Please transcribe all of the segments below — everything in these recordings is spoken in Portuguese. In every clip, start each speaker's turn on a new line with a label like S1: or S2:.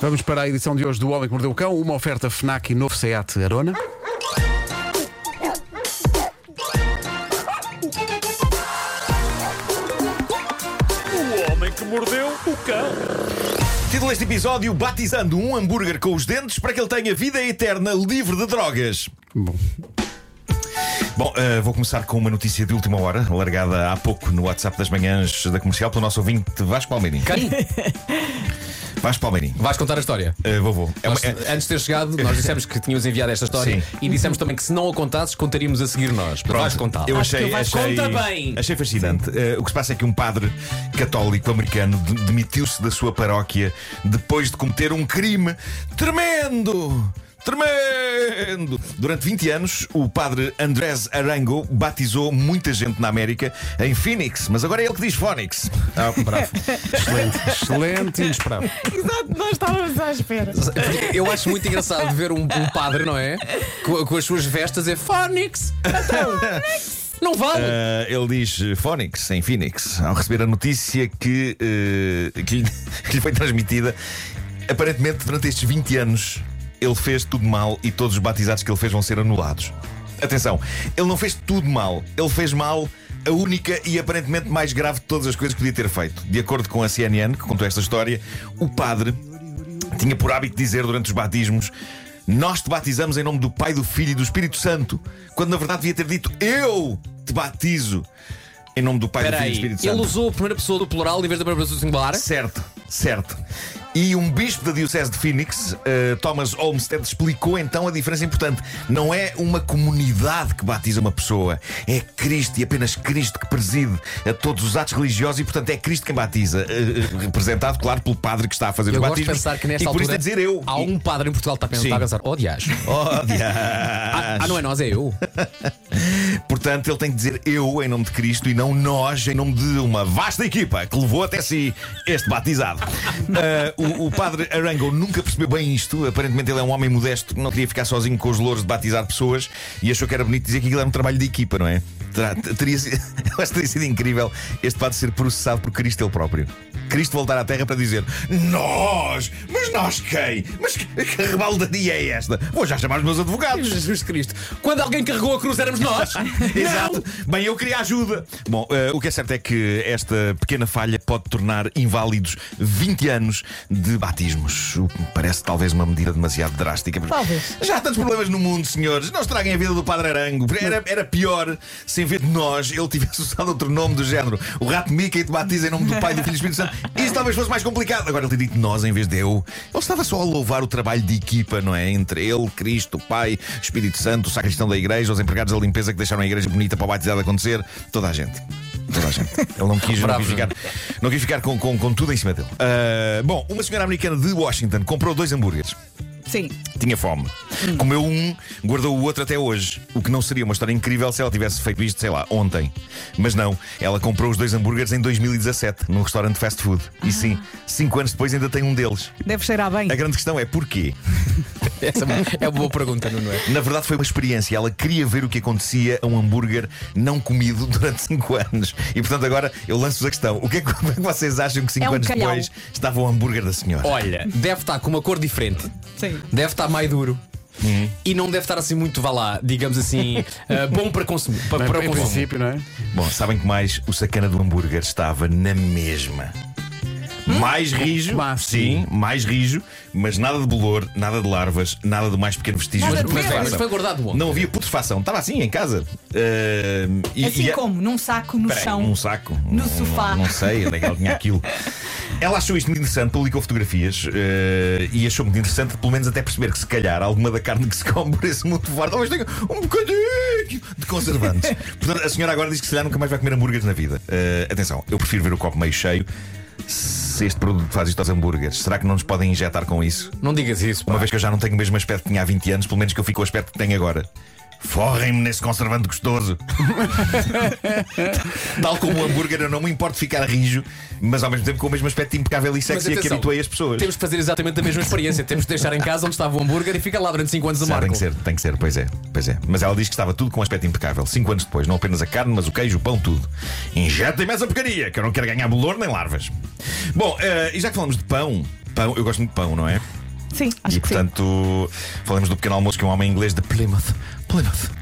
S1: Vamos para a edição de hoje do Homem que Mordeu o Cão, uma oferta FNAC e novo Seat Arona.
S2: O homem que mordeu o cão.
S3: Título deste episódio: Batizando um hambúrguer com os dentes para que ele tenha vida eterna livre de drogas.
S1: Bom,
S3: Bom, eh, vou começar com uma notícia de última hora, largada há pouco no WhatsApp das manhãs da comercial pelo nosso ouvinte Vasco Palmeirinho. Vasco Palmeirinho.
S4: Vais contar a história.
S3: Eh, vou, vou. É uma-
S4: Nós,
S3: é-
S4: Antes de ter chegado, nós dissemos que tínhamos enviado esta história
S3: Sim.
S4: e dissemos também que se não a contasses, contaríamos a seguir nós. Mas vais contar.
S3: Eu
S5: Acho que
S3: achei, achei,
S4: conta bem.
S3: achei fascinante. Eh, o que se passa é que um padre católico americano de- demitiu-se da sua paróquia depois de cometer um crime tremendo. Tremendo! Durante 20 anos, o padre Andrés Arango batizou muita gente na América em Phoenix, mas agora é ele que diz Phoenix. Ah, bravo.
S1: excelente, excelente e inesperado.
S5: Exato, nós estávamos à espera.
S4: Eu acho muito engraçado ver um, um padre, não é? Com, com as suas vestas é Phonics. Então, não vale.
S3: Ah, ele diz eh, Phoenix, em Phoenix, ao receber a notícia que, eh, que, lhe, que lhe foi transmitida. Aparentemente, durante estes 20 anos, ele fez tudo mal e todos os batizados que ele fez vão ser anulados. Atenção, ele não fez tudo mal, ele fez mal a única e aparentemente mais grave de todas as coisas que podia ter feito. De acordo com a CNN, que contou esta história, o padre tinha por hábito dizer durante os batismos: Nós te batizamos em nome do Pai, do Filho e do Espírito Santo, quando na verdade devia ter dito: Eu te batizo em nome do Pai, do
S4: Espera
S3: Filho e do Espírito
S4: ele
S3: Santo.
S4: usou a primeira pessoa do plural em vez da primeira pessoa do singular?
S3: Certo, certo. E um bispo da Diocese de Phoenix, eh, Thomas Olmsted, explicou então a diferença importante. Não é uma comunidade que batiza uma pessoa, é Cristo e apenas Cristo que preside a todos os atos religiosos e, portanto, é Cristo quem batiza. Eh, representado, claro, pelo padre que está a fazer
S4: Eu
S3: os
S4: gosto de pensar que nesta
S3: e por
S4: altura
S3: isso é dizer eu.
S4: há um padre em Portugal que está a pensar, está a pensar oh diacho.
S3: Oh, dias.
S4: Ah, ah, não é nós, é eu.
S3: Portanto, ele tem que dizer eu em nome de Cristo e não nós em nome de uma vasta equipa que levou até si este batizado. Ah, o, o padre Arango nunca percebeu bem isto. Aparentemente, ele é um homem modesto que não queria ficar sozinho com os louros de batizar pessoas e achou que era bonito dizer que aquilo era um trabalho de equipa, não é? Terá- Teria, sido- eu acho que teria sido incrível este padre ser processado por Cristo ele próprio. Cristo voltar à Terra para dizer: Nós! Mas nós quem? Mas que, que rebaldaria é esta? Vou já chamar os meus advogados.
S4: Jesus Cristo. Quando alguém carregou a cruz éramos nós.
S3: Exato. Bem, eu queria ajuda. Bom, eh, o que é certo é que esta pequena falha pode tornar inválidos 20 anos de batismos. O que me parece talvez uma medida demasiado drástica.
S5: Talvez.
S3: Já há tantos problemas no mundo, senhores. Não estraguem a vida do Padre Arango. Era, era pior se em vez de nós ele tivesse usado outro nome do género. O rato Mickey te batiza em nome do Pai, do Filho e do Espírito Santo. Isso talvez fosse mais complicado. Agora ele tem dito nós em vez de eu. Ele estava só a louvar o trabalho de equipa, não é? Entre ele, Cristo, o Pai, Espírito Santo, o sacristão da igreja, os empregados da limpeza que deixaram a igreja bonita para o batizado acontecer. Toda a gente. Toda a gente. Ele não quis, não quis ficar, não quis ficar com, com, com tudo em cima dele. Ah, bom, uma senhora americana de Washington comprou dois hambúrgueres.
S5: Sim.
S3: Tinha fome. Comeu um, guardou o outro até hoje. O que não seria uma história incrível se ela tivesse feito isto, sei lá, ontem. Mas não, ela comprou os dois hambúrgueres em 2017, num restaurante fast food. E sim, cinco anos depois ainda tem um deles.
S5: Deve cheirar bem.
S3: A grande questão é porquê?
S4: Essa é uma boa pergunta, não é?
S3: Na verdade, foi uma experiência. Ela queria ver o que acontecia a um hambúrguer não comido durante 5 anos. E portanto, agora eu lanço-vos a questão: o que é que, como é que vocês acham que 5
S5: É um
S3: anos
S5: calhau.
S3: depois estava o hambúrguer da senhora?
S4: Olha, deve estar com uma cor diferente.
S5: Sim.
S4: Deve estar mais duro. E não deve estar assim muito, vá lá, digamos assim, ah, bom para consumir. Para, para
S1: em princípio, não é?
S3: Bom, sabem que mais? O sacana do hambúrguer estava na mesma. Mais rijo,
S1: Mas,
S3: sim, mais rijo, mas nada de bolor, nada de larvas, nada do mais pequeno vestígio
S5: Nada
S3: de
S5: de
S4: Mas,
S5: Mas
S4: mas
S3: putrefação.
S4: foi guardado onde?
S3: Não havia putrefação, estava assim em casa. Ah, e-
S5: Assim
S3: e-
S5: como? Num saco no
S3: Peraí,
S5: chão.
S3: Num saco.
S5: No
S3: Não-
S5: sofá.
S3: Não, não sei onde é que ela tinha aquilo. Ela achou isto muito interessante, publicou fotografias eh, e achou muito interessante, pelo menos até perceber que se calhar alguma da carne que se come parece muito forte, talvez tenha um bocadinho de conservantes. Portanto, a senhora agora diz que se calhar nunca mais vai comer hambúrgueres na vida. Eh, atenção, eu prefiro ver o copo meio cheio. Se este produto faz isto aos hambúrgueres, será que não nos podem injetar com isso?
S4: Não digas isso, pá.
S3: Uma vez que eu já não tenho o mesmo aspecto que tinha há 20 anos, pelo menos que eu fico com o aspecto que tenho agora. Forrem-me nesse conservante gostoso. Tal como o hambúrguer, eu não me importo ficar rijo, mas ao mesmo tempo com o mesmo aspecto impecável e sexy a que
S4: atenção,
S3: habituei as pessoas.
S4: Temos que fazer exatamente a mesma experiência. Temos que deixar em casa onde estava o hambúrguer e fica lá durante 5 anos a Marco.
S3: tem que ser, tem que ser, pois é, pois é. Mas ela diz que estava tudo com um aspecto impecável. Cinco anos depois, não apenas a carne, mas o queijo, o pão, tudo. Injetem-me essa porcaria, que eu não quero ganhar bolor nem larvas. Bom, eh, e já que falamos de pão, pão, eu gosto muito de pão, não é?
S5: Sim, acho
S3: e
S5: que sim.
S3: portanto, falamos do pequeno almoço que um homem inglês de Plymouth, Plymouth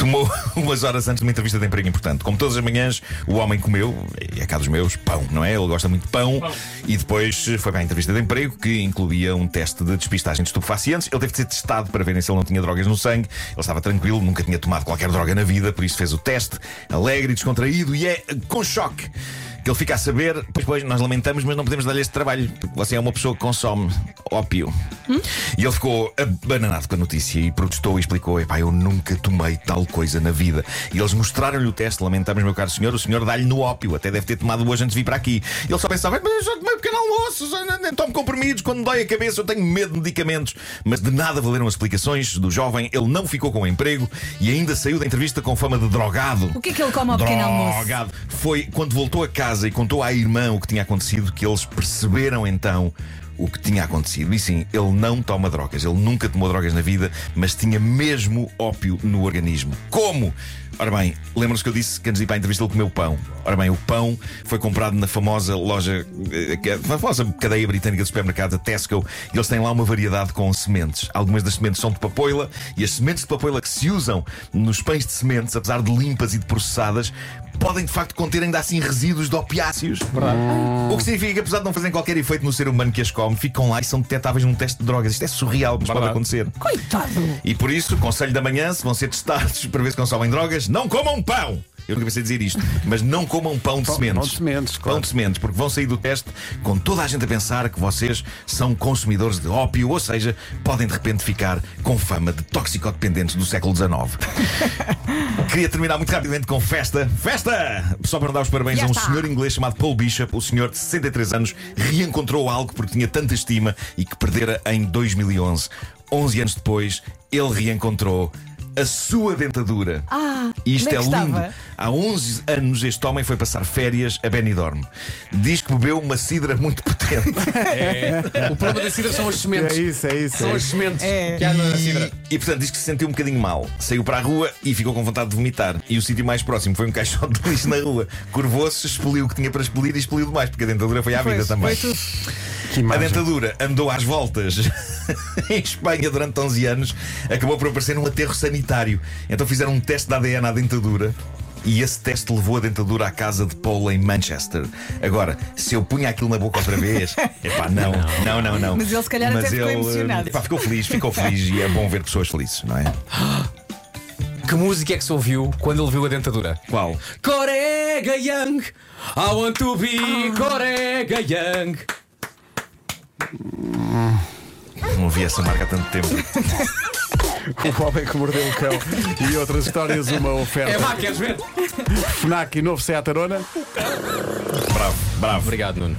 S3: tomou umas horas antes de uma entrevista de emprego importante. Como todas as manhãs, o homem comeu, e é cá dos meus, pão, não é? Ele gosta muito de pão. E depois foi para a entrevista de emprego, que incluía um teste de despistagem de estupefacientes. Ele teve de ser testado para verem se ele não tinha drogas no sangue. Ele estava tranquilo, nunca tinha tomado qualquer droga na vida, por isso fez o teste, alegre e descontraído, e é com choque. Que ele fica a saber, pois, pois, nós lamentamos, mas não podemos dar-lhe este trabalho, você é uma pessoa que consome ópio. E ele ficou abananado com a notícia e protestou e explicou: Epá, eu nunca tomei tal coisa na vida. E eles mostraram-lhe o teste, lamentamos, meu caro senhor, o senhor dá-lhe no ópio, até deve ter tomado hoje antes de vir para aqui. E ele só pensava: Mas eu já tomei um já nem tomo comprimidos, quando dói a cabeça, eu tenho medo de medicamentos. Mas de nada valeram as explicações do jovem, ele não ficou com o emprego e ainda saiu da entrevista com fama de drogado.
S5: O que é que ele come ao pequeno almoço?
S3: Drogado. Foi quando voltou a casa e contou à irmã o que tinha acontecido que eles perceberam então o que tinha acontecido. E sim, ele não toma drogas. Ele nunca tomou drogas na vida, mas tinha mesmo ópio no organismo. Como? Ora bem, lembram-se que eu disse que antes de ir para a entrevista ele comeu pão. Ora bem, o pão foi comprado na famosa loja, eh, que é a famosa cadeia britânica de supermercados, a Tesco, e eles têm lá uma variedade com sementes. Algumas das sementes são de papoila e as sementes de papoila que se usam nos pães de sementes, apesar de limpas e de processadas, podem de facto conter ainda assim resíduos de opiáceos. O que significa que, apesar de não fazerem qualquer efeito no ser humano que as come, ficam lá e são detetáveis num teste de drogas. Isto é surreal, mas pode acontecer.
S5: Coitado!
S3: E por isso, conselho da manhã, se vão ser testados para ver se consomem drogas, não comam pão! Eu nunca pensei dizer isto, mas não comam pão de
S1: Pão-
S3: sementes.
S1: pão de sementes, claro.
S3: Pão de sementes, porque vão sair do teste com toda a gente a pensar que vocês são consumidores de ópio, ou seja, podem de repente ficar com fama de toxicodependentes do século XIX. Queria terminar muito rapidamente com festa. Festa! Só para dar os parabéns
S5: Já
S3: a um
S5: está.
S3: senhor inglês chamado Paul Bishop. O senhor de 63 anos reencontrou algo porque tinha tanta estima e que perdera em 2011. 11 anos depois, ele reencontrou a sua dentadura.
S5: Ah,
S3: Isto
S5: onde
S3: é
S5: é
S3: lindo.
S5: estava?
S3: Há 11 anos este homem foi passar férias a Benidorm. Diz que bebeu uma cidra muito potente.
S4: É. O problema da cidra são as sementes.
S1: É isso, é isso.
S4: São
S1: é
S4: as sementes
S5: É.
S4: que há na cidra.
S3: E, e portanto diz que se sentiu um bocadinho mal. Saiu para a rua e ficou com vontade de vomitar. E o sítio mais próximo foi um caixote de lixo na rua. Curvou-se, expeliu o que tinha para expelir e expeliu demais, porque a dentadura foi à vida
S5: Pois,
S3: também.
S5: tudo.
S1: Que
S3: A dentadura andou às voltas em Espanha durante 11 anos, acabou por aparecer num aterro sanitário. Então fizeram um teste de ADN à dentadura. E esse teste levou a dentadura à casa de Paul em Manchester. Agora, se eu punha aquilo na boca outra vez, epá, não, não, não, não.
S5: Mas ele, se calhar, até ficou
S3: ele,
S5: emocionado.
S3: epá, ficou feliz, ficou feliz e é bom ver pessoas felizes, não é?
S4: Que música é que se ouviu quando ele viu a dentadura?
S3: Qual?
S4: Corega Young, I want to be Corega Young.
S3: Não vi essa marca há tanto tempo.
S1: O homem que mordeu o cão e outras histórias, uma
S4: É
S1: oferta.
S4: vá, queres ver?
S1: Fnac e novo Seat Arona.
S3: Bravo, bravo.
S4: Obrigado, Nuno.